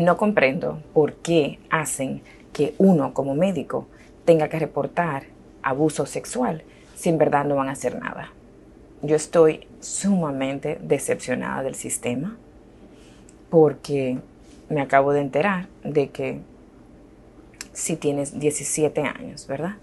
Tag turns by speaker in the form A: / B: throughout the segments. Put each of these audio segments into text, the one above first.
A: No comprendo por qué hacen que uno como médico tenga que reportar abuso sexual si en verdad no van a hacer nada. Yo estoy sumamente decepcionada del sistema porque me acabo de enterar de que si tienes 17 años, ¿verdad?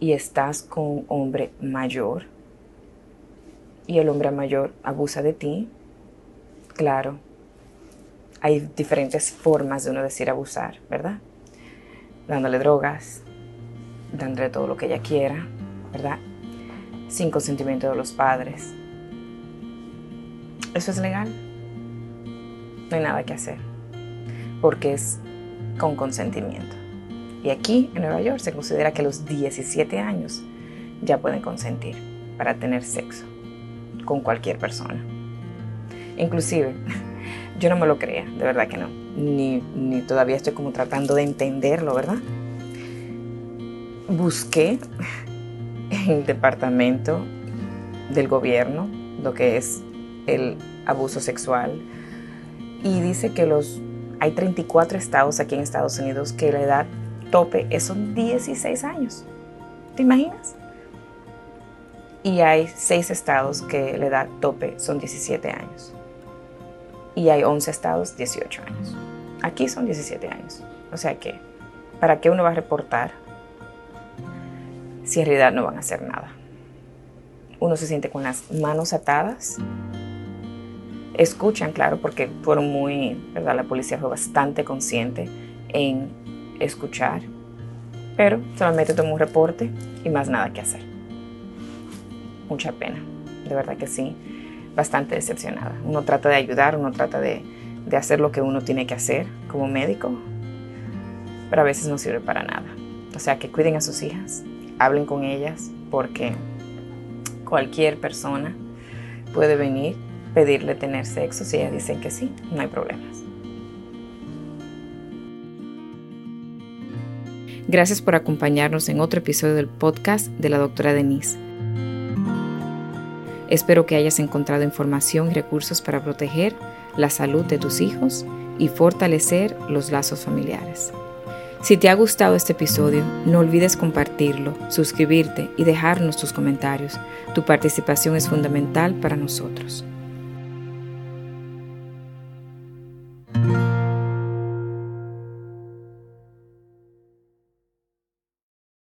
A: Y estás con un hombre mayor y el hombre mayor abusa de ti, claro, hay diferentes formas de uno decir abusar, ¿verdad? Dándole drogas, dándole todo lo que ella quiera, ¿verdad? Sin consentimiento de los padres. ¿Eso es legal? No hay nada que hacer, porque es con consentimiento. Y aquí en Nueva York se considera que los 17 años ya pueden consentir para tener sexo con cualquier persona. Inclusive, yo no me lo creía, de verdad que no. Ni, ni todavía estoy como tratando de entenderlo, ¿verdad? Busqué en el departamento del gobierno lo que es el abuso sexual y dice que los hay 34 estados aquí en Estados Unidos que la edad tope es son 16 años. ¿Te imaginas? Y hay 6 estados que la edad tope son 17 años y hay 11 estados 18 años. Aquí son 17 años. O sea que, ¿para qué uno va a reportar si en realidad no van a hacer nada? Uno se siente con las manos atadas. Escuchan, claro, porque fueron muy, ¿verdad? La policía fue bastante consciente en escuchar, pero solamente tomó un reporte y más nada que hacer. Mucha pena, de verdad que sí bastante decepcionada. Uno trata de ayudar, uno trata de, hacer lo que uno tiene que hacer como médico, pero a veces no sirve para nada. O sea, que cuiden a sus hijas, hablen con ellas, porque cualquier persona puede venir, pedirle tener sexo, si ellas dicen que sí, no hay problemas. Gracias por acompañarnos en otro episodio del podcast de la doctora Denise. Espero que hayas encontrado información y recursos para proteger la salud de tus hijos y fortalecer los lazos familiares. Si te ha gustado este episodio, no olvides compartirlo, suscribirte y dejarnos tus comentarios. Tu participación es fundamental para nosotros.